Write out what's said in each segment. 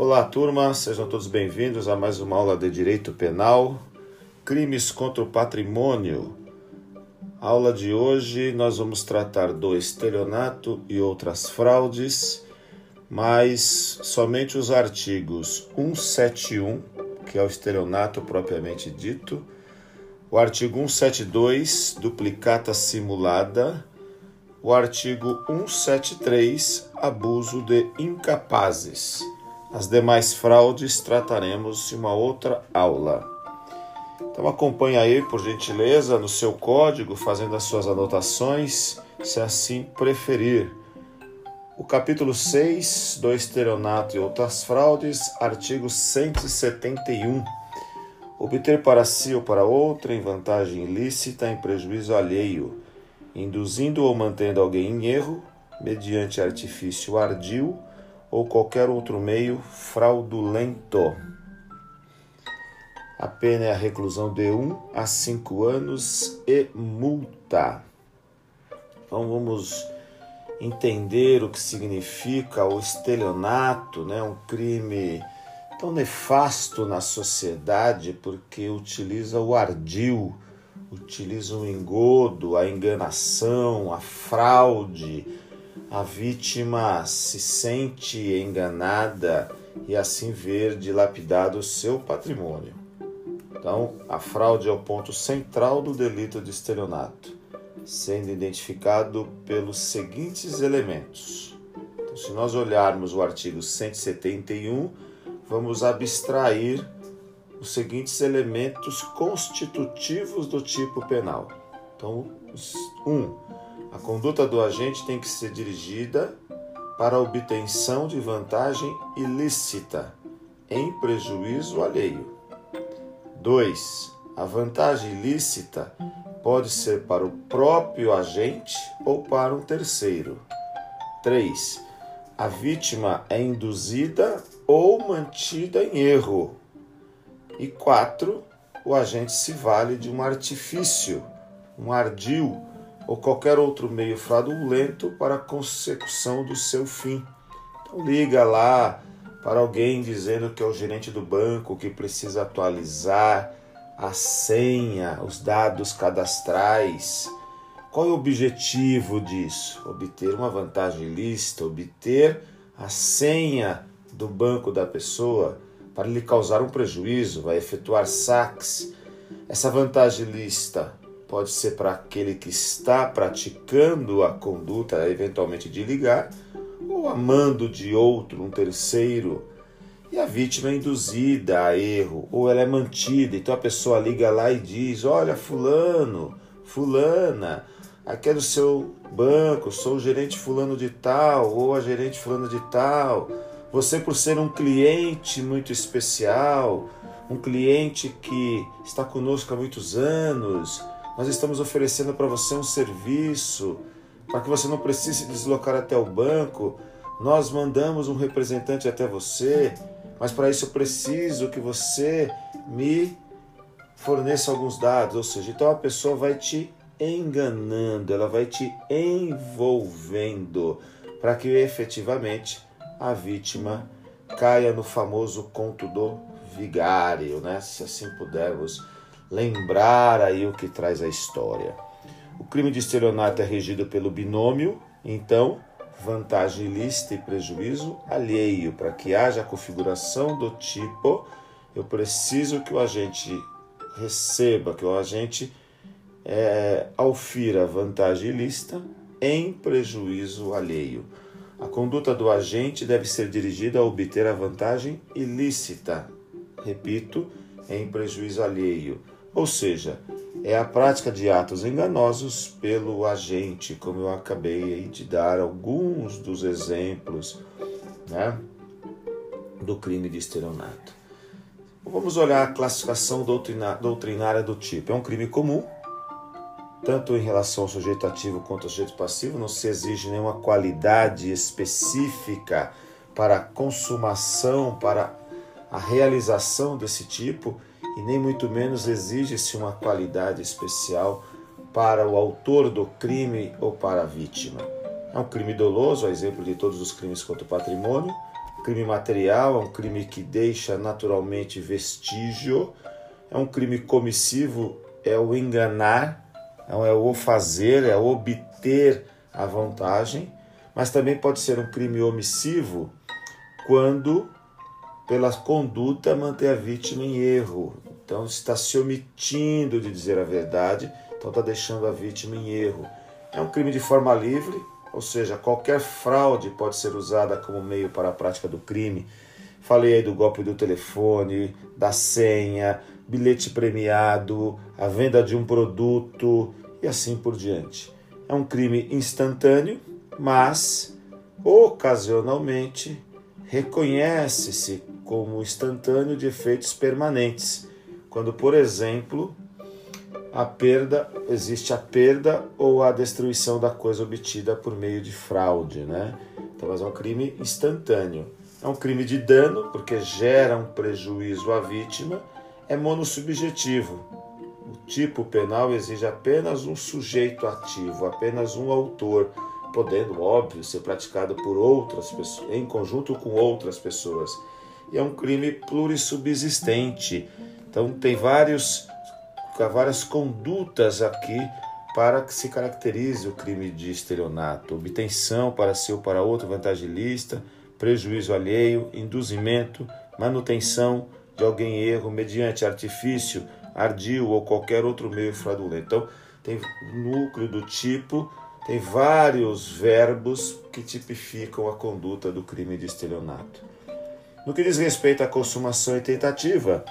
Olá, turma, sejam todos bem-vindos a mais uma aula de Direito Penal, Crimes contra o Patrimônio. aula de hoje nós vamos tratar do estelionato e outras fraudes, mas somente os artigos 171, que é o estelionato propriamente dito, o artigo 172, duplicata simulada, o artigo 173, abuso de incapazes. As demais fraudes trataremos em uma outra aula. Então acompanhe aí, por gentileza, no seu código, fazendo as suas anotações, se assim preferir. O capítulo 6 do estelionato e outras fraudes, artigo 171. Obter para si ou para outra em vantagem ilícita em prejuízo alheio, induzindo ou mantendo alguém em erro, mediante artifício ardil ou qualquer outro meio fraudulento. A pena é a reclusão de 1 um a 5 anos e multa. Então vamos entender o que significa o estelionato, né? um crime tão nefasto na sociedade porque utiliza o ardil, utiliza o engodo, a enganação, a fraude, a vítima se sente enganada e assim ver dilapidado o seu patrimônio. Então, a fraude é o ponto central do delito de estelionato, sendo identificado pelos seguintes elementos. Então, se nós olharmos o artigo 171, vamos abstrair os seguintes elementos constitutivos do tipo penal. Então, um, a conduta do agente tem que ser dirigida para a obtenção de vantagem ilícita em prejuízo alheio. 2. A vantagem ilícita pode ser para o próprio agente ou para um terceiro. 3. A vítima é induzida ou mantida em erro. E 4. O agente se vale de um artifício, um ardil ou qualquer outro meio fraudulento para a consecução do seu fim. Então liga lá para alguém dizendo que é o gerente do banco que precisa atualizar a senha, os dados cadastrais. Qual é o objetivo disso? Obter uma vantagem ilícita, obter a senha do banco da pessoa para lhe causar um prejuízo, vai efetuar saques. Essa vantagem ilícita pode ser para aquele que está praticando a conduta, eventualmente de ligar, ou amando de outro, um terceiro, e a vítima é induzida a erro, ou ela é mantida, então a pessoa liga lá e diz: Olha, Fulano, Fulana, aqui é do seu banco, sou o gerente Fulano de Tal, ou a gerente Fulano de Tal. Você, por ser um cliente muito especial, um cliente que está conosco há muitos anos, nós estamos oferecendo para você um serviço, para que você não precise deslocar até o banco. Nós mandamos um representante até você, mas para isso eu preciso que você me forneça alguns dados. Ou seja, então a pessoa vai te enganando, ela vai te envolvendo para que efetivamente a vítima caia no famoso conto do vigário, né? Se assim pudermos lembrar aí o que traz a história. O crime de estelionato é regido pelo binômio, então, vantagem ilícita e prejuízo alheio. Para que haja a configuração do tipo, eu preciso que o agente receba, que o agente é, aufira vantagem ilícita em prejuízo alheio. A conduta do agente deve ser dirigida a obter a vantagem ilícita. Repito, em prejuízo alheio ou seja, é a prática de atos enganosos pelo agente, como eu acabei de dar alguns dos exemplos né, do crime de estelionato. Vamos olhar a classificação doutrinária do tipo. É um crime comum, tanto em relação ao sujeito ativo quanto ao sujeito passivo, não se exige nenhuma qualidade específica para a consumação, para a realização desse tipo e nem muito menos exige-se uma qualidade especial para o autor do crime ou para a vítima. É um crime doloso, a exemplo de todos os crimes contra o patrimônio, crime material, é um crime que deixa naturalmente vestígio, é um crime comissivo, é o enganar, é o fazer, é obter a vantagem, mas também pode ser um crime omissivo quando, pela conduta, mantém a vítima em erro. Então, está se omitindo de dizer a verdade, então está deixando a vítima em erro. É um crime de forma livre, ou seja, qualquer fraude pode ser usada como meio para a prática do crime. Falei aí do golpe do telefone, da senha, bilhete premiado, a venda de um produto e assim por diante. É um crime instantâneo, mas ocasionalmente reconhece-se como instantâneo de efeitos permanentes, quando, por exemplo, a perda, existe a perda ou a destruição da coisa obtida por meio de fraude, né? Então, mas é um crime instantâneo. É um crime de dano, porque gera um prejuízo à vítima, é monossubjetivo. O tipo penal exige apenas um sujeito ativo, apenas um autor, podendo, óbvio, ser praticado por outras pessoas, em conjunto com outras pessoas. E é um crime plurissubsistente. Então tem vários várias condutas aqui para que se caracterize o crime de estelionato: obtenção para si ou para outro vantagem ilícita, prejuízo alheio, induzimento, manutenção de alguém erro mediante artifício, ardil ou qualquer outro meio fraudulento. Então, tem núcleo do tipo, tem vários verbos que tipificam a conduta do crime de estelionato. No que diz respeito à consumação e tentativa,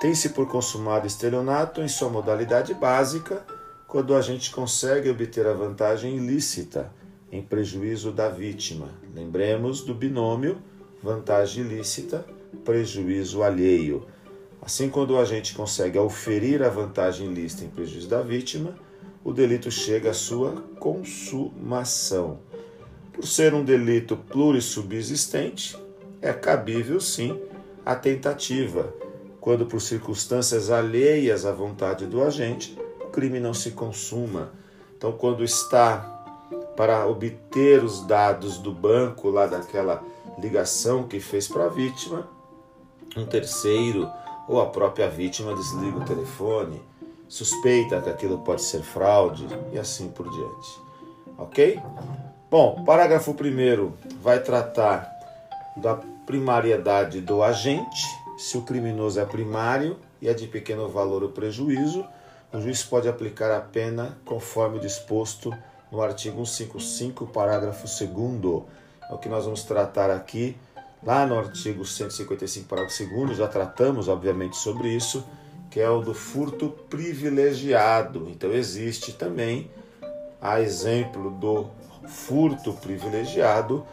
tem-se por consumado estelionato em sua modalidade básica, quando a gente consegue obter a vantagem ilícita em prejuízo da vítima. Lembremos do binômio vantagem ilícita, prejuízo alheio. Assim, quando a gente consegue auferir a vantagem ilícita em prejuízo da vítima, o delito chega à sua consumação. Por ser um delito plurissubsistente, é cabível sim a tentativa quando por circunstâncias alheias à vontade do agente, o crime não se consuma. Então, quando está para obter os dados do banco lá daquela ligação que fez para a vítima, um terceiro ou a própria vítima desliga o telefone, suspeita que aquilo pode ser fraude e assim por diante. Ok? Bom, parágrafo primeiro vai tratar da primariedade do agente se o criminoso é primário e é de pequeno valor o prejuízo, o juiz pode aplicar a pena conforme disposto no artigo 155, parágrafo 2. É o que nós vamos tratar aqui. Lá no artigo 155, parágrafo 2, já tratamos, obviamente, sobre isso, que é o do furto privilegiado. Então, existe também, a exemplo do furto privilegiado,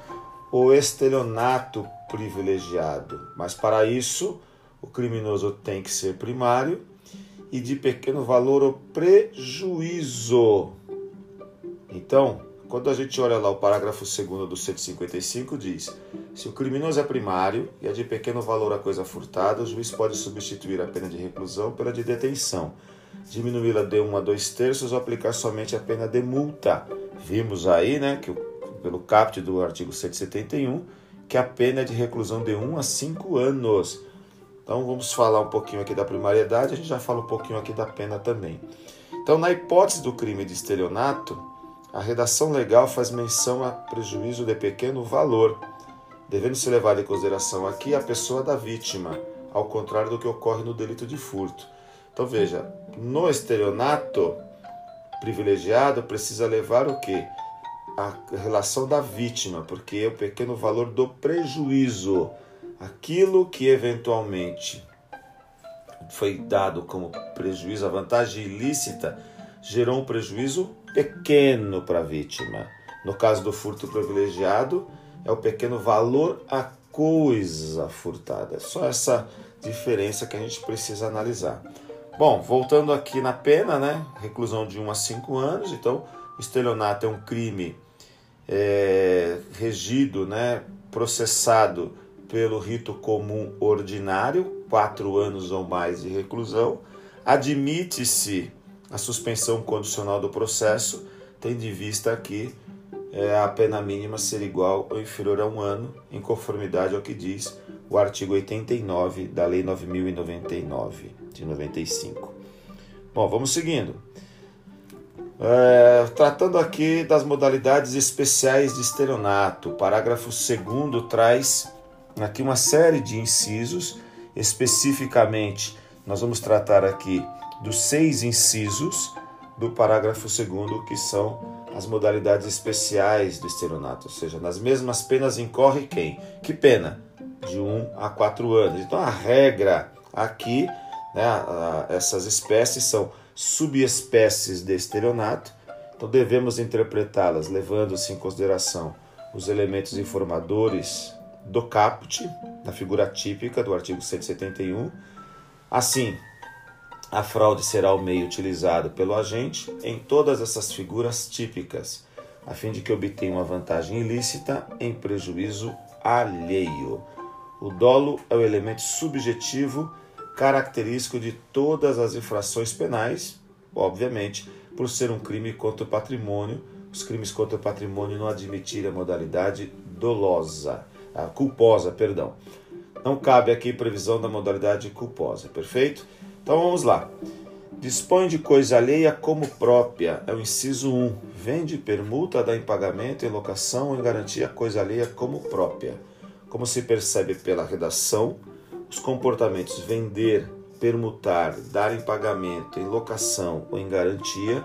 o estelionato privilegiado. Mas para isso, o criminoso tem que ser primário e de pequeno valor o prejuízo. Então, quando a gente olha lá o parágrafo 2 do 155, diz: se o criminoso é primário e é de pequeno valor a coisa furtada, o juiz pode substituir a pena de reclusão pela de detenção, diminuí-la de 1 a 2 terços ou aplicar somente a pena de multa. Vimos aí, né, que pelo caput do artigo 171, que a pena é de reclusão de 1 a 5 anos. Então vamos falar um pouquinho aqui da primariedade, a gente já fala um pouquinho aqui da pena também. Então, na hipótese do crime de estelionato, a redação legal faz menção a prejuízo de pequeno valor, devendo se levar em consideração aqui a pessoa da vítima, ao contrário do que ocorre no delito de furto. Então veja, no estelionato privilegiado precisa levar o quê? A relação da vítima, porque é o pequeno valor do prejuízo, aquilo que eventualmente foi dado como prejuízo, a vantagem ilícita, gerou um prejuízo pequeno para a vítima. No caso do furto privilegiado, é o pequeno valor a coisa furtada. É só essa diferença que a gente precisa analisar. Bom, voltando aqui na pena, né? Reclusão de 1 a 5 anos. Então, estelionato é um crime é, regido, né, processado pelo rito comum ordinário, quatro anos ou mais de reclusão, admite-se a suspensão condicional do processo, tendo em vista aqui é, a pena mínima ser igual ou inferior a um ano, em conformidade ao que diz o artigo 89 da Lei 9099 de 95. Bom, vamos seguindo. É, tratando aqui das modalidades especiais de estelionato, o parágrafo 2 traz aqui uma série de incisos, especificamente nós vamos tratar aqui dos seis incisos do parágrafo 2 que são as modalidades especiais do estelionato, ou seja, nas mesmas penas incorre quem? Que pena? De 1 um a 4 anos. Então a regra aqui, né, essas espécies são subespécies de estelionato, então devemos interpretá-las levando-se em consideração os elementos informadores do caput, da figura típica do artigo 171. Assim, a fraude será o meio utilizado pelo agente em todas essas figuras típicas, a fim de que obtenha uma vantagem ilícita em prejuízo alheio. O dolo é o elemento subjetivo característico de todas as infrações penais, obviamente, por ser um crime contra o patrimônio, os crimes contra o patrimônio não admitirem a modalidade dolosa, a culposa, perdão. Não cabe aqui previsão da modalidade culposa, perfeito? Então vamos lá. Dispõe de coisa alheia como própria, é o inciso 1. Vende, permuta, dá em pagamento, em locação ou em garantia coisa alheia como própria. Como se percebe pela redação, os comportamentos vender, permutar, dar em pagamento, em locação ou em garantia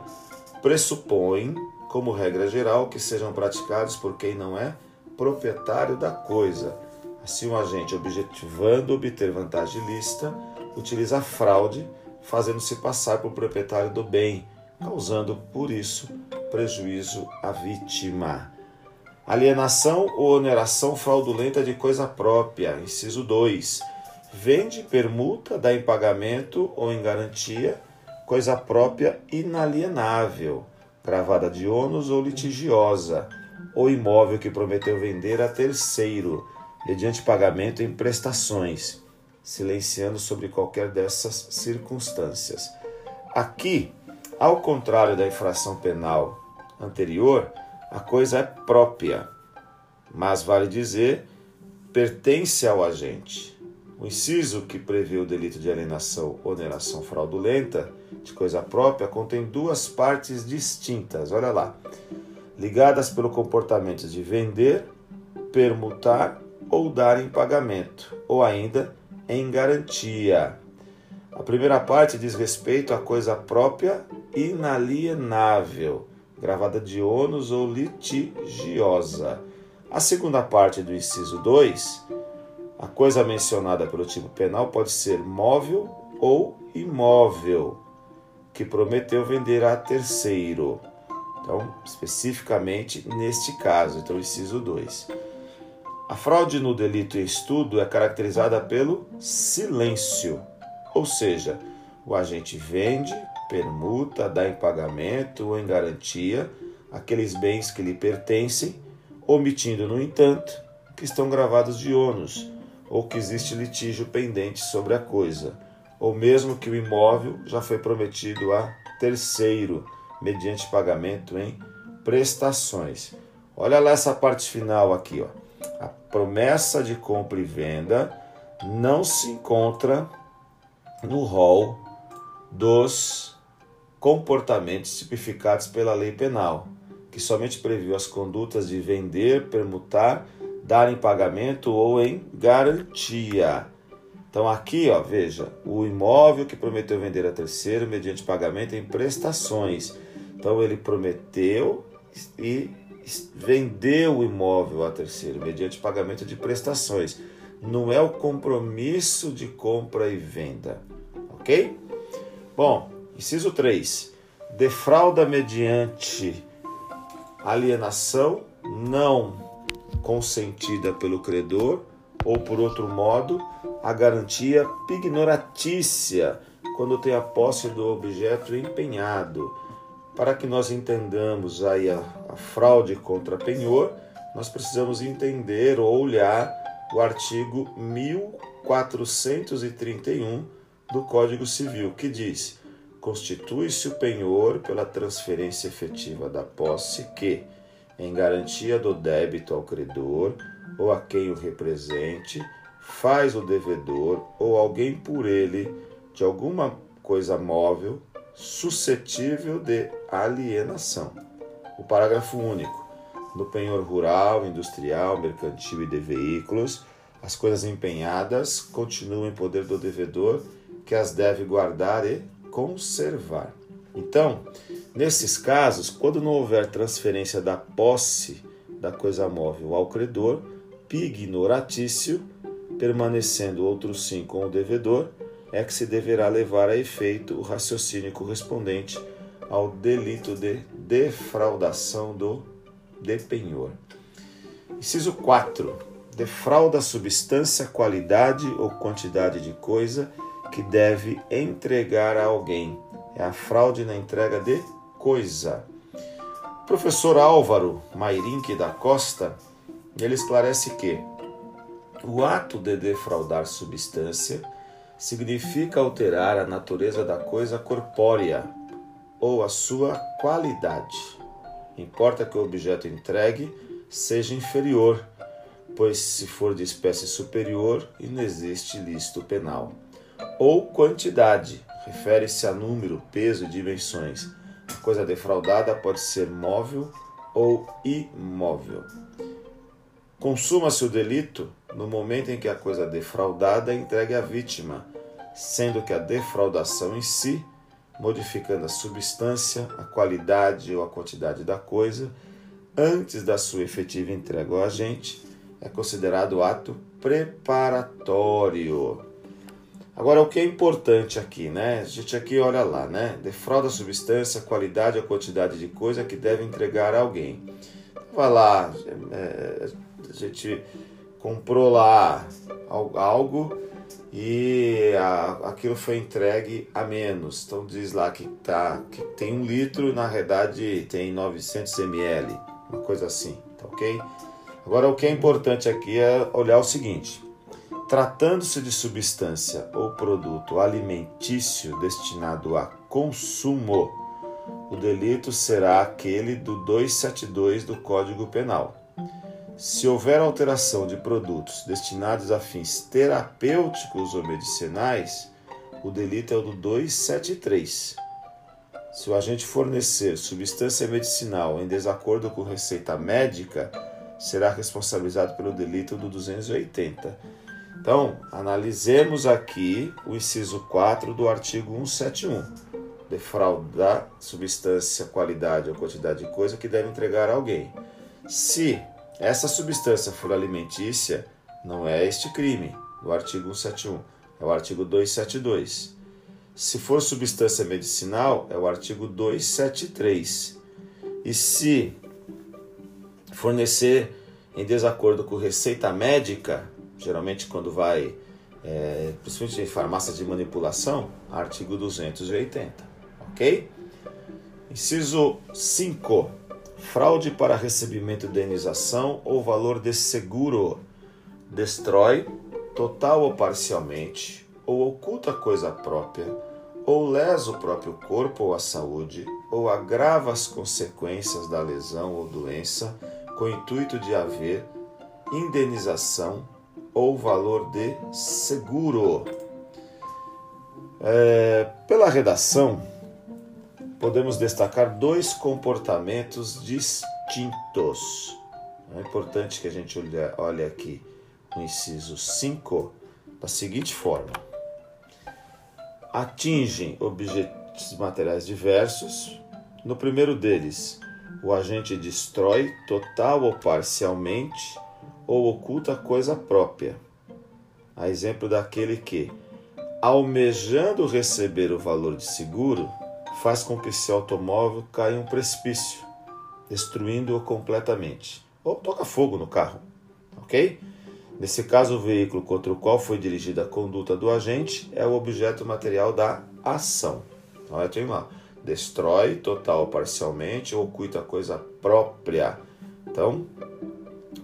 pressupõem, como regra geral, que sejam praticados por quem não é proprietário da coisa. Assim, o agente, objetivando obter vantagem ilícita, utiliza a fraude, fazendo-se passar por proprietário do bem, causando, por isso, prejuízo à vítima. Alienação ou oneração fraudulenta de coisa própria. Inciso 2 vende, permuta, dá em pagamento ou em garantia coisa própria inalienável, gravada de ônus ou litigiosa, ou imóvel que prometeu vender a terceiro, mediante pagamento em prestações, silenciando sobre qualquer dessas circunstâncias. Aqui, ao contrário da infração penal anterior, a coisa é própria, mas vale dizer, pertence ao agente. O inciso que prevê o delito de alienação ou oneração fraudulenta de coisa própria contém duas partes distintas, olha lá, ligadas pelo comportamento de vender, permutar ou dar em pagamento, ou ainda em garantia. A primeira parte diz respeito à coisa própria inalienável, gravada de ônus ou litigiosa. A segunda parte do inciso 2 a coisa mencionada pelo tipo penal pode ser móvel ou imóvel, que prometeu vender a terceiro. Então, especificamente neste caso, então, inciso 2. A fraude no delito em estudo é caracterizada pelo silêncio, ou seja, o agente vende, permuta, dá em pagamento ou em garantia aqueles bens que lhe pertencem, omitindo, no entanto, que estão gravados de ônus ou que existe litígio pendente sobre a coisa, ou mesmo que o imóvel já foi prometido a terceiro, mediante pagamento em prestações. Olha lá essa parte final aqui, ó. A promessa de compra e venda não se encontra no rol dos comportamentos tipificados pela lei penal, que somente previu as condutas de vender, permutar dar em pagamento ou em garantia. Então aqui, ó, veja, o imóvel que prometeu vender a terceiro mediante pagamento em prestações. Então ele prometeu e vendeu o imóvel a terceiro mediante pagamento de prestações. Não é o compromisso de compra e venda, ok? Bom, inciso 3. Defrauda mediante alienação não consentida pelo credor, ou por outro modo, a garantia pignoratícia quando tem a posse do objeto empenhado. Para que nós entendamos aí a, a fraude contra penhor, nós precisamos entender ou olhar o artigo 1431 do Código Civil, que diz: constitui-se o penhor pela transferência efetiva da posse que em garantia do débito ao credor ou a quem o represente, faz o devedor ou alguém por ele de alguma coisa móvel suscetível de alienação. O parágrafo único. No penhor rural, industrial, mercantil e de veículos, as coisas empenhadas continuam em poder do devedor, que as deve guardar e conservar. Então, nesses casos, quando não houver transferência da posse da coisa móvel ao credor, pignoratício, permanecendo outro sim com o devedor, é que se deverá levar a efeito o raciocínio correspondente ao delito de defraudação do depenhor. Inciso 4. Defrauda substância, qualidade ou quantidade de coisa que deve entregar a alguém. É a fraude na entrega de coisa. Professor Álvaro Mairinque da Costa, ele esclarece que o ato de defraudar substância significa alterar a natureza da coisa corpórea ou a sua qualidade. Importa que o objeto entregue seja inferior, pois se for de espécie superior, inexiste lícito penal. Ou quantidade, refere-se a número, peso e dimensões. Coisa defraudada pode ser móvel ou imóvel. Consuma-se o delito no momento em que a coisa defraudada é entregue à vítima, sendo que a defraudação em si, modificando a substância, a qualidade ou a quantidade da coisa, antes da sua efetiva entrega ao agente, é considerado ato preparatório. Agora, o que é importante aqui, né? A gente aqui olha lá, né? Defrauda a substância, qualidade a quantidade de coisa que deve entregar a alguém. Vai lá, é, a gente comprou lá algo e a, aquilo foi entregue a menos. Então diz lá que, tá, que tem um litro, na verdade tem 900 ml, uma coisa assim, tá ok? Agora o que é importante aqui é olhar o seguinte: tratando-se de substância ou produto alimentício destinado a consumo, o delito será aquele do 272 do Código Penal se houver alteração de produtos destinados a fins terapêuticos ou medicinais, o delito é o do 273. Se o agente fornecer substância medicinal em desacordo com receita médica, será responsabilizado pelo delito do 280. Então, analisemos aqui o inciso 4 do artigo 171. Defraudar substância, qualidade ou quantidade de coisa que deve entregar a alguém. Se essa substância for alimentícia, não é este crime, do artigo 171, é o artigo 272. Se for substância medicinal, é o artigo 273. E se fornecer em desacordo com receita médica, geralmente quando vai, é, principalmente em farmácia de manipulação, artigo 280. Ok? Inciso 5 fraude para recebimento de indenização ou valor de seguro, destrói, total ou parcialmente, ou oculta coisa própria, ou lesa o próprio corpo ou a saúde, ou agrava as consequências da lesão ou doença, com o intuito de haver indenização ou valor de seguro. É, pela redação, podemos destacar dois comportamentos distintos. É importante que a gente olhe, aqui no inciso 5 da seguinte forma: atingem objetos materiais diversos. No primeiro deles, o agente destrói total ou parcialmente ou oculta coisa própria. A exemplo daquele que, almejando receber o valor de seguro, faz com que esse automóvel caia em um precipício, destruindo-o completamente. Ou toca fogo no carro, ok? Nesse caso, o veículo contra o qual foi dirigida a conduta do agente é o objeto material da ação. Olha, tem lá. Destrói total ou parcialmente ou oculta coisa própria. Então,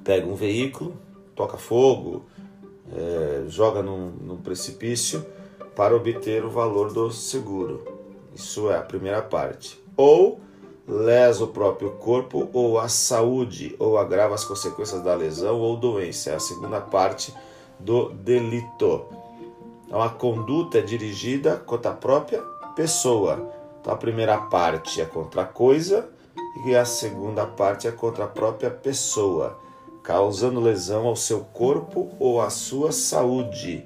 pega um veículo, toca fogo, é, joga num, num precipício para obter o valor do seguro. Isso é a primeira parte. Ou lesa o próprio corpo ou a saúde, ou agrava as consequências da lesão ou doença. É a segunda parte do delito. Então, a conduta é dirigida contra a própria pessoa. Então, a primeira parte é contra a coisa e a segunda parte é contra a própria pessoa, causando lesão ao seu corpo ou à sua saúde,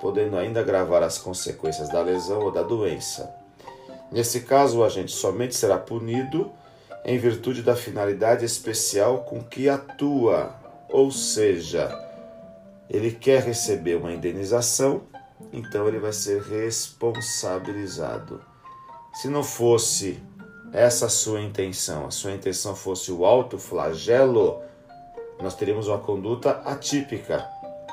podendo ainda agravar as consequências da lesão ou da doença. Nesse caso, o agente somente será punido em virtude da finalidade especial com que atua, ou seja, ele quer receber uma indenização, então ele vai ser responsabilizado. Se não fosse essa sua intenção, a sua intenção fosse o autoflagelo, nós teríamos uma conduta atípica,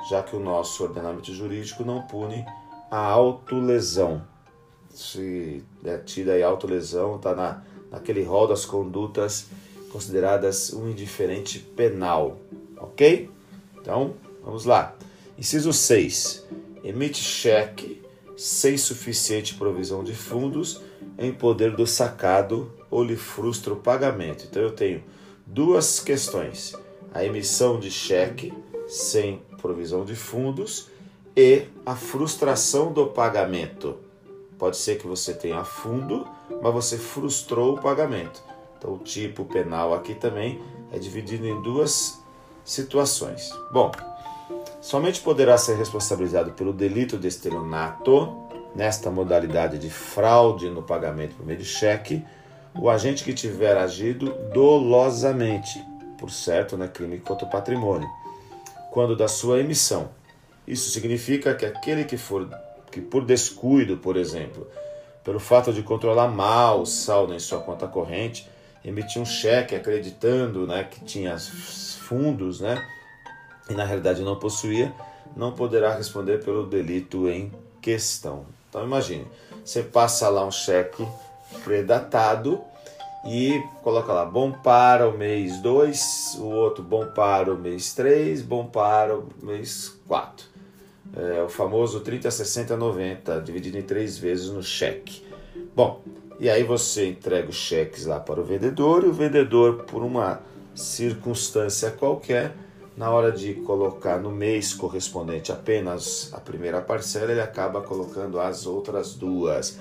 já que o nosso ordenamento jurídico não pune a autolesão se é tida aí autolesão, está na, naquele rol das condutas consideradas um indiferente penal, ok? Então, vamos lá. Inciso 6. Emite cheque sem suficiente provisão de fundos em poder do sacado ou lhe frustra o pagamento. Então, eu tenho duas questões: a emissão de cheque sem provisão de fundos e a frustração do pagamento. Pode ser que você tenha fundo, mas você frustrou o pagamento. Então, o tipo penal aqui também é dividido em duas situações. Bom, somente poderá ser responsabilizado pelo delito de estelionato, nesta modalidade de fraude no pagamento por meio de cheque, o agente que tiver agido dolosamente, por certo, né, crime contra o patrimônio, quando da sua emissão. Isso significa que aquele que for que por descuido, por exemplo, pelo fato de controlar mal o saldo em sua conta corrente, emitiu um cheque acreditando né, que tinha fundos, né, e na realidade não possuía, não poderá responder pelo delito em questão. Então imagine, você passa lá um cheque predatado e coloca lá bom para o mês 2, o outro bom para o mês 3, bom para o mês 4 é, o famoso 30, 60, 90, dividido em três vezes no cheque. Bom, e aí você entrega os cheques lá para o vendedor e o vendedor, por uma circunstância qualquer, na hora de colocar no mês correspondente apenas a primeira parcela, ele acaba colocando as outras duas.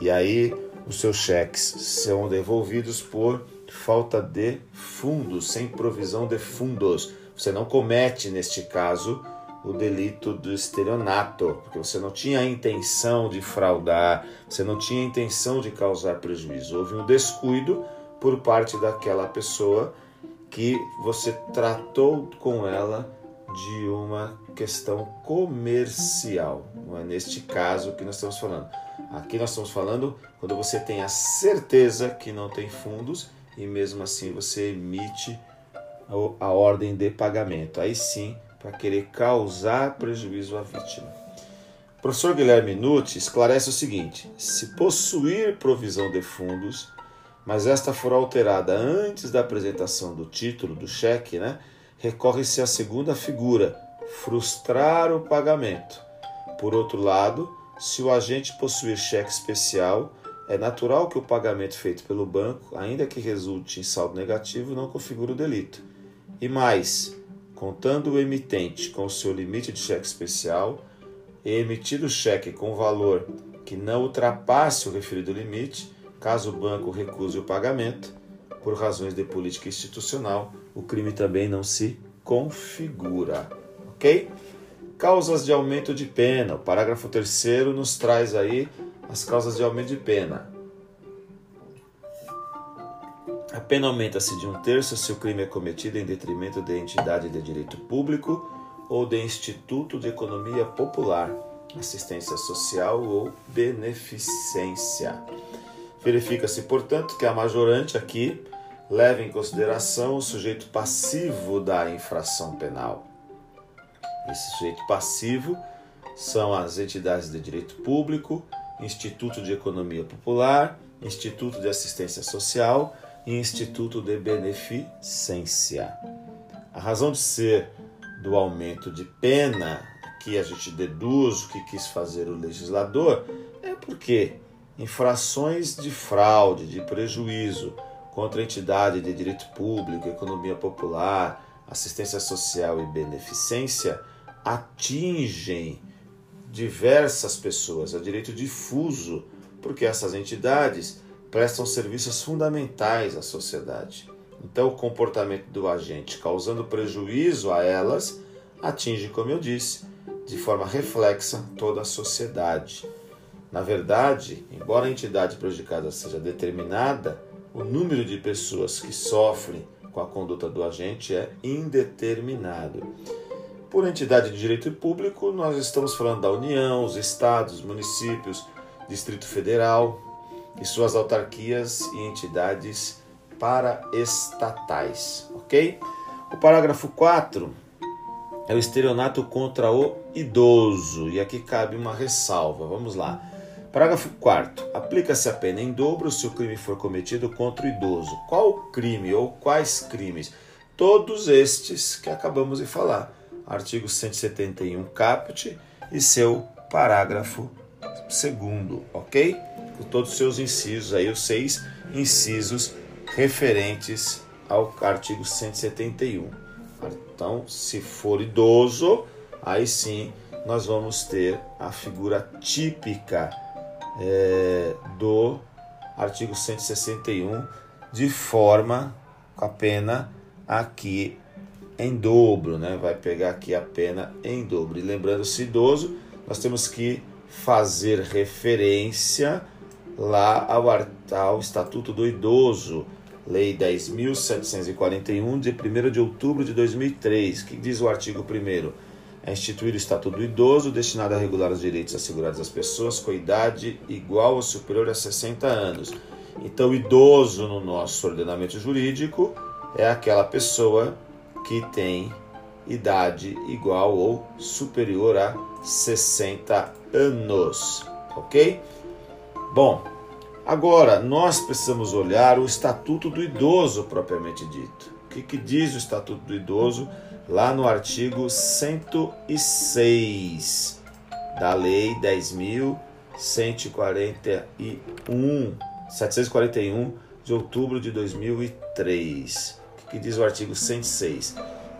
E aí os seus cheques são devolvidos por falta de fundos, sem provisão de fundos. Você não comete, neste caso, o delito do estelionato, porque você não tinha a intenção de fraudar, você não tinha a intenção de causar prejuízo. Houve um descuido por parte daquela pessoa que você tratou com ela de uma questão comercial. Não é neste caso que nós estamos falando. Aqui nós estamos falando quando você tem a certeza que não tem fundos e mesmo assim você emite a ordem de pagamento. Aí sim para querer causar prejuízo à vítima. O professor Guilherme Nutti esclarece o seguinte: se possuir provisão de fundos, mas esta for alterada antes da apresentação do título do cheque, né, recorre-se à segunda figura, frustrar o pagamento. Por outro lado, se o agente possuir cheque especial, é natural que o pagamento feito pelo banco, ainda que resulte em saldo negativo, não configure o delito. E mais, contando o emitente com o seu limite de cheque especial e emitido o cheque com valor que não ultrapasse o referido limite, caso o banco recuse o pagamento, por razões de política institucional, o crime também não se configura. Ok? Causas de aumento de pena. O parágrafo 3 nos traz aí as causas de aumento de pena. A pena aumenta-se de um terço se o crime é cometido em detrimento de entidade de direito público ou de instituto de economia popular, assistência social ou beneficência. Verifica-se, portanto, que a majorante aqui leva em consideração o sujeito passivo da infração penal. Esse sujeito passivo são as entidades de direito público, Instituto de Economia Popular, Instituto de Assistência Social e Instituto de Beneficência. A razão de ser do aumento de pena que a gente deduz o que quis fazer o legislador é porque infrações de fraude, de prejuízo contra entidade de direito público, economia popular, assistência social e beneficência atingem diversas pessoas, é direito difuso, porque essas entidades prestam serviços fundamentais à sociedade. Então, o comportamento do agente causando prejuízo a elas atinge, como eu disse, de forma reflexa toda a sociedade. Na verdade, embora a entidade prejudicada seja determinada, o número de pessoas que sofrem com a conduta do agente é indeterminado. Por entidade de direito público, nós estamos falando da União, os estados, municípios, Distrito Federal e suas autarquias e entidades paraestatais, ok? O parágrafo 4 é o estelionato contra o idoso, e aqui cabe uma ressalva, vamos lá. Parágrafo 4. Aplica-se a pena em dobro se o crime for cometido contra o idoso. Qual crime ou quais crimes? Todos estes que acabamos de falar. Artigo 171 caput e seu parágrafo 2, ok? Com todos os seus incisos aí, os seis incisos referentes ao artigo 171. Então, se for idoso, aí sim nós vamos ter a figura típica é, do artigo 161 de forma com a pena aqui em dobro, né? Vai pegar aqui a pena em dobro. E lembrando-se idoso, nós temos que fazer referência lá ao, ao Estatuto do Idoso, Lei 10.741, de 1 de outubro de 2003, que diz o artigo 1 é instituir o Estatuto do Idoso, destinado a regular os direitos assegurados às pessoas com idade igual ou superior a 60 anos. Então, idoso no nosso ordenamento jurídico é aquela pessoa que tem idade igual ou superior a 60 anos, ok? Bom, agora nós precisamos olhar o Estatuto do Idoso propriamente dito. O que, que diz o Estatuto do Idoso? Lá no artigo 106 da Lei 10.141, 741 de outubro de 2003. O que diz o artigo 106?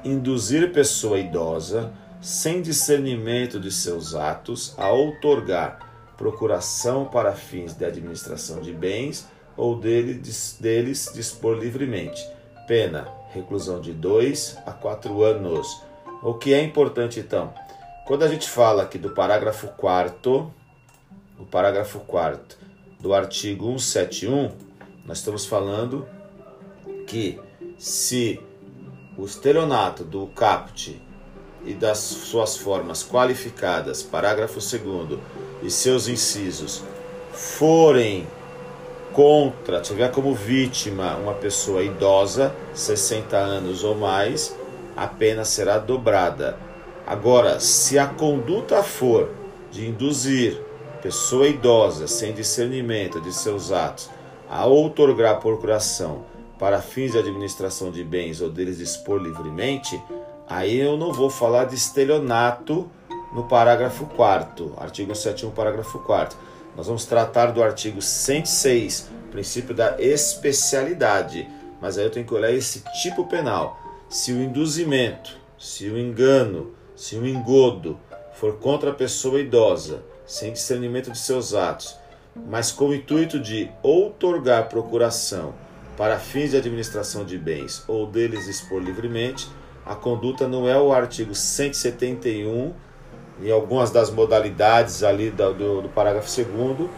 Induzir pessoa idosa, sem discernimento de seus atos, a outorgar procuração para fins de administração de bens ou deles, deles dispor livremente. Pena reclusão de 2 a 4 anos. O que é importante então? Quando a gente fala aqui do parágrafo 4 o parágrafo 4 do artigo 171, nós estamos falando que se o estelionato do caput e das suas formas qualificadas, parágrafo 2 e seus incisos forem contra, tiver como vítima uma pessoa idosa, 60 anos ou mais, a pena será dobrada. Agora, se a conduta for de induzir pessoa idosa sem discernimento de seus atos a outorgar procuração para fins de administração de bens ou deles dispor livremente, aí eu não vou falar de estelionato no parágrafo 4 artigo 71, parágrafo 4 nós vamos tratar do artigo 106, princípio da especialidade. Mas aí eu tenho que olhar esse tipo penal. Se o induzimento, se o engano, se o engodo for contra a pessoa idosa, sem discernimento de seus atos, mas com o intuito de outorgar procuração para fins de administração de bens ou deles expor livremente, a conduta não é o artigo 171 em algumas das modalidades ali do, do, do parágrafo 2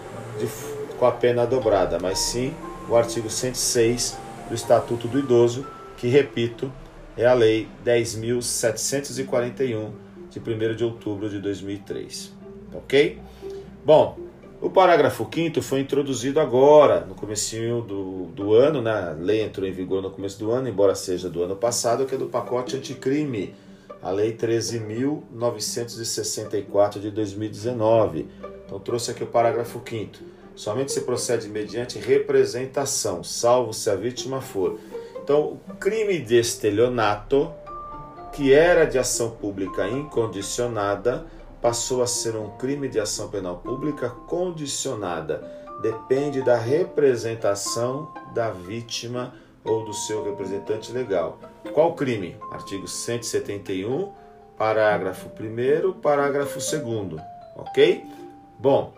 com a pena dobrada, mas sim o artigo 106 do Estatuto do Idoso, que, repito, é a Lei 10.741, de 1 de outubro de 2003. Ok? Bom, o parágrafo 5 foi introduzido agora, no começo do, do ano, né? a lei entrou em vigor no começo do ano, embora seja do ano passado, que é do pacote anticrime, a Lei 13.964 de 2019. Então, trouxe aqui o parágrafo 5. Somente se procede mediante representação, salvo se a vítima for. Então, o crime de estelionato, que era de ação pública incondicionada, passou a ser um crime de ação penal pública condicionada. depende da representação da vítima ou do seu representante legal. Qual crime? Artigo 171, parágrafo 1, parágrafo 2, ok? Bom,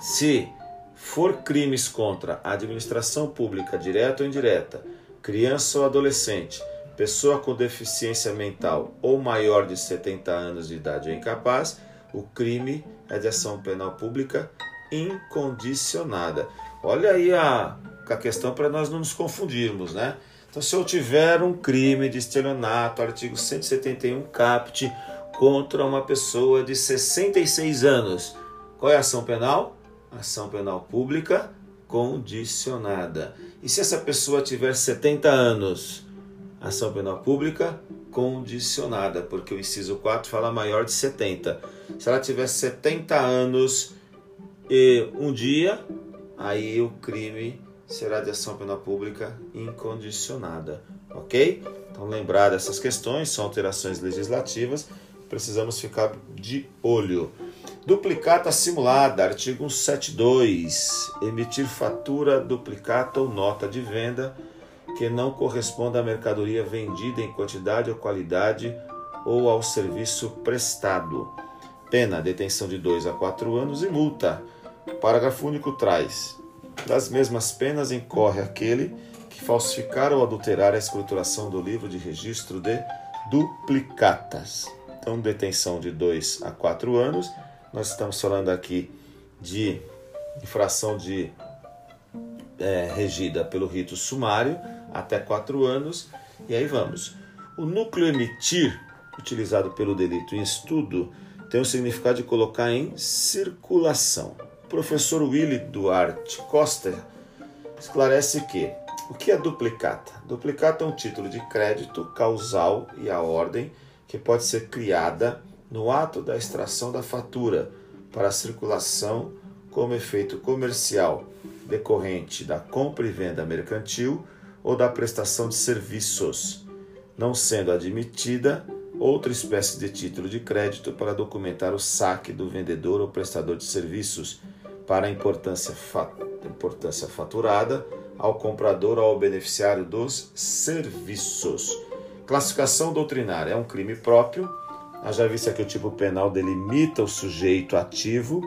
se for crimes contra a administração pública, direta ou indireta, criança ou adolescente, pessoa com deficiência mental ou maior de 70 anos de idade ou incapaz, o crime é de ação penal pública incondicionada. Olha aí a, a questão para nós não nos confundirmos, né? Então, se eu tiver um crime de estelionato, artigo 171 caput, contra uma pessoa de 66 anos, qual é a ação penal? Ação penal pública condicionada. E se essa pessoa tiver 70 anos? Ação penal pública condicionada, porque o inciso 4 fala maior de 70. Se ela tiver 70 anos e um dia, aí o crime será de ação penal pública incondicionada, ok? Então, lembrar dessas questões, são alterações legislativas, precisamos ficar de olho. Duplicata simulada, artigo 172. Emitir fatura, duplicata ou nota de venda que não corresponda à mercadoria vendida em quantidade ou qualidade ou ao serviço prestado. Pena, detenção de 2 a 4 anos e multa. O parágrafo único traz: das mesmas penas incorre aquele que falsificar ou adulterar a escrituração do livro de registro de duplicatas. Então, detenção de 2 a 4 anos. Nós estamos falando aqui de infração de é, regida pelo rito sumário até 4 anos. E aí vamos. O núcleo emitir, utilizado pelo delito em estudo, tem o significado de colocar em circulação professor Willy Duarte Costa esclarece que o que é duplicata? Duplicata é um título de crédito causal e a ordem que pode ser criada no ato da extração da fatura para circulação como efeito comercial decorrente da compra e venda mercantil ou da prestação de serviços, não sendo admitida outra espécie de título de crédito para documentar o saque do vendedor ou prestador de serviços para a importância, importância faturada ao comprador ou ao beneficiário dos serviços. Classificação doutrinária é um crime próprio. Já vista que o tipo penal delimita o sujeito ativo,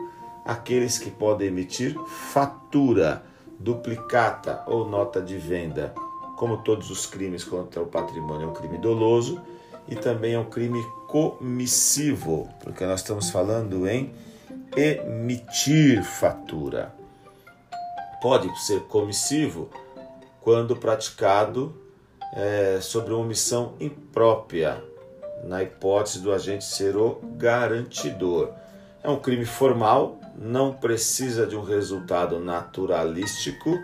aqueles que podem emitir fatura, duplicata ou nota de venda. Como todos os crimes contra o patrimônio, é um crime doloso e também é um crime comissivo, porque nós estamos falando em emitir fatura. Pode ser comissivo quando praticado é, sobre uma omissão imprópria, na hipótese do agente ser o garantidor. É um crime formal, não precisa de um resultado naturalístico,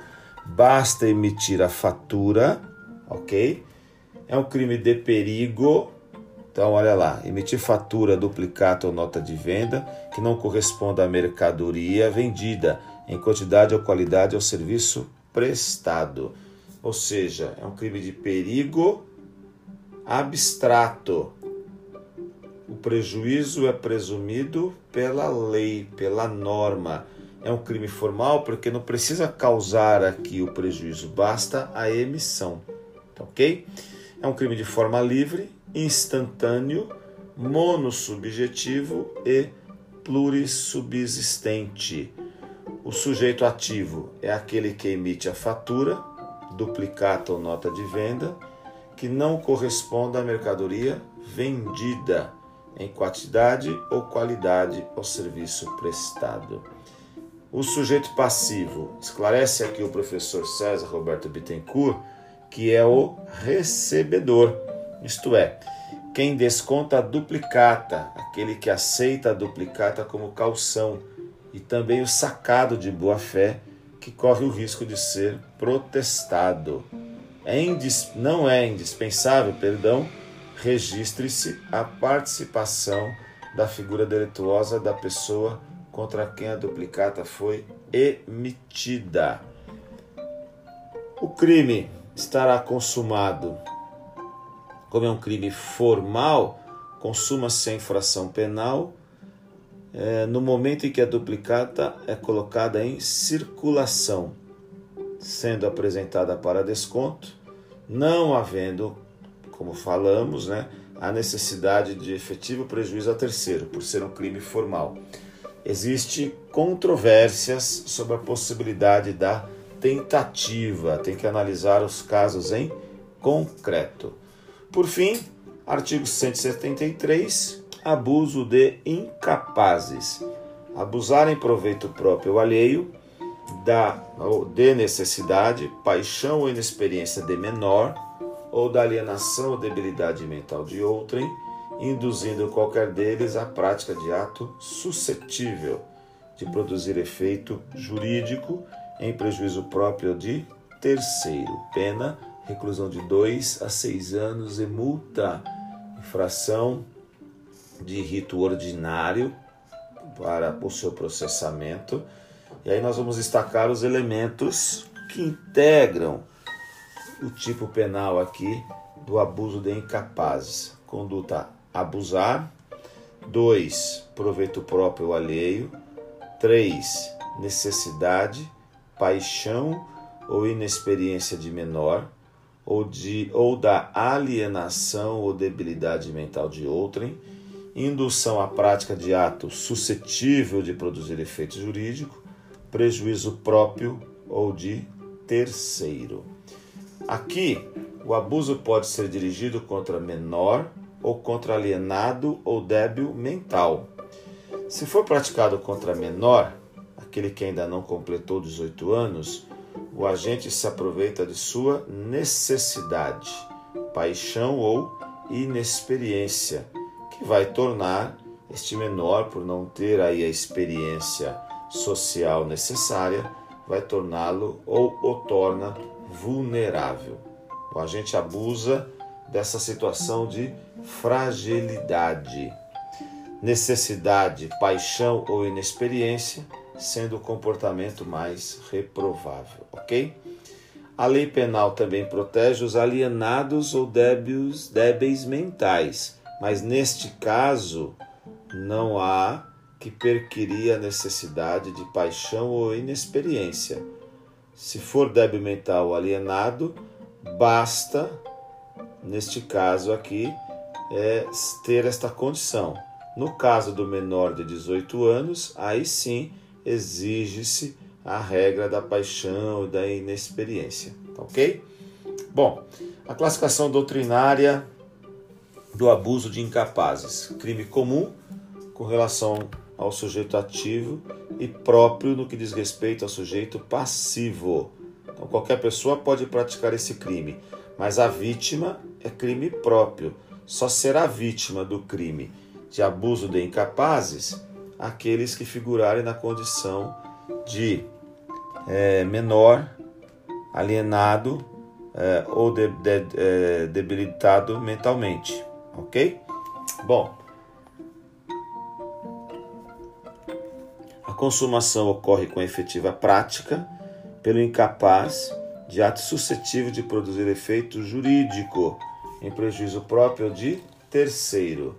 basta emitir a fatura, ok? É um crime de perigo, então, olha lá, emitir fatura, duplicata ou nota de venda que não corresponda à mercadoria vendida em quantidade ou qualidade ao serviço prestado. Ou seja, é um crime de perigo abstrato. O prejuízo é presumido pela lei, pela norma. É um crime formal porque não precisa causar aqui o prejuízo, basta a emissão. Tá ok? É um crime de forma livre instantâneo, monossubjetivo e plurissubsistente. O sujeito ativo é aquele que emite a fatura, duplicata ou nota de venda, que não corresponda à mercadoria vendida em quantidade ou qualidade ao serviço prestado. O sujeito passivo, esclarece aqui o professor César Roberto Bittencourt, que é o recebedor isto é, quem desconta a duplicata, aquele que aceita a duplicata como calção, e também o sacado de boa-fé, que corre o risco de ser protestado. É indis... Não é indispensável, perdão, registre-se a participação da figura delituosa da pessoa contra quem a duplicata foi emitida. O crime estará consumado como é um crime formal, consuma-se a infração penal é, no momento em que a duplicata é colocada em circulação, sendo apresentada para desconto, não havendo, como falamos, né, a necessidade de efetivo prejuízo a terceiro, por ser um crime formal. Existe controvérsias sobre a possibilidade da tentativa, tem que analisar os casos em concreto. Por fim, artigo 173, abuso de incapazes. Abusar em proveito próprio ou alheio da ou de necessidade, paixão ou inexperiência de menor ou da alienação ou debilidade mental de outrem, induzindo qualquer deles à prática de ato suscetível de produzir efeito jurídico em prejuízo próprio de terceiro. Pena, reclusão de dois a seis anos e multa. Infração de rito ordinário para o seu processamento. E aí nós vamos destacar os elementos que integram o tipo penal aqui do abuso de incapazes. Conduta abusar. 2. Proveito próprio ou alheio. 3. Necessidade, paixão ou inexperiência de menor, ou, de, ou da alienação ou debilidade mental de outrem, indução à prática de ato suscetível de produzir efeito jurídico, prejuízo próprio ou de terceiro. Aqui, o abuso pode ser dirigido contra menor ou contra alienado ou débil mental. Se for praticado contra menor, aquele que ainda não completou 18 anos, o agente se aproveita de sua necessidade, paixão ou inexperiência, que vai tornar este menor, por não ter aí a experiência social necessária, vai torná-lo ou o torna vulnerável. O agente abusa dessa situação de fragilidade, necessidade, paixão ou inexperiência, sendo o comportamento mais reprovável, ok? A lei penal também protege os alienados ou débeis, débeis mentais, mas neste caso não há que perquirir a necessidade de paixão ou inexperiência. Se for débil mental ou alienado, basta, neste caso aqui, é ter esta condição. No caso do menor de 18 anos, aí sim exige-se a regra da paixão e da inexperiência, tá ok? Bom, a classificação doutrinária do abuso de incapazes, crime comum com relação ao sujeito ativo e próprio no que diz respeito ao sujeito passivo. Então, qualquer pessoa pode praticar esse crime, mas a vítima é crime próprio. Só será vítima do crime de abuso de incapazes aqueles que figurarem na condição de é, menor, alienado é, ou de, de, é, debilitado mentalmente, ok? Bom, a consumação ocorre com efetiva prática pelo incapaz de ato suscetível de produzir efeito jurídico em prejuízo próprio de terceiro.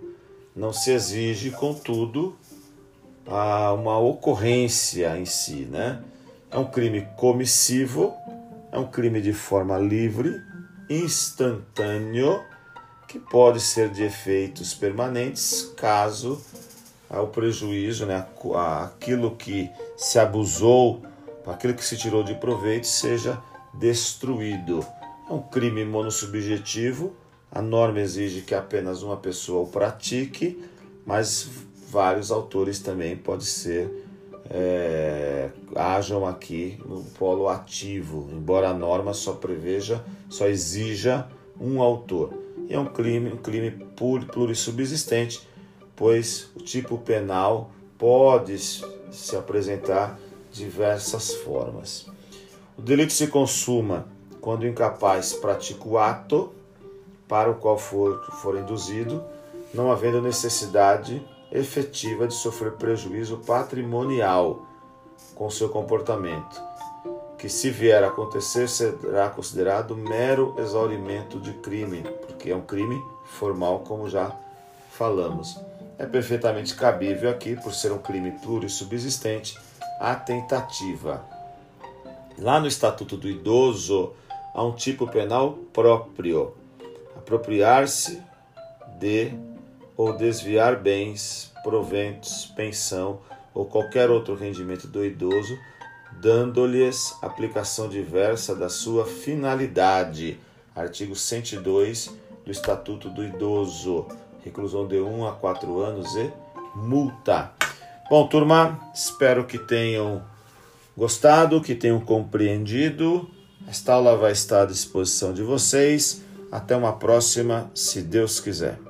Não se exige, contudo, a uma ocorrência em si, né? É um crime comissivo, é um crime de forma livre, instantâneo, que pode ser de efeitos permanentes caso o prejuízo, né, aquilo que se abusou, aquilo que se tirou de proveito seja destruído. É um crime monossubjetivo, a norma exige que apenas uma pessoa o pratique, mas vários autores também pode ser é, hajam aqui no polo ativo, embora a norma só preveja, só exija um autor. E é um crime, um crime plurissubsistente, pois o tipo penal pode se apresentar diversas formas. O delito se consuma quando o incapaz pratica o ato para o qual for, for induzido, não havendo necessidade efetiva de sofrer prejuízo patrimonial com seu comportamento, que se vier a acontecer será considerado mero exaurimento de crime, porque é um crime formal, como já falamos. É perfeitamente cabível aqui, por ser um crime pluro e subsistente, a tentativa. Lá no Estatuto do Idoso, há um tipo penal próprio: apropriar-se de ou desviar bens, proventos, pensão ou qualquer outro rendimento do idoso, dando-lhes aplicação diversa da sua finalidade. Artigo 102 do Estatuto do Idoso. Reclusão de 1 a 4 anos e multa. Bom, turma, espero que tenham gostado, que tenham compreendido. Esta aula vai estar à disposição de vocês. Até uma próxima, se Deus quiser.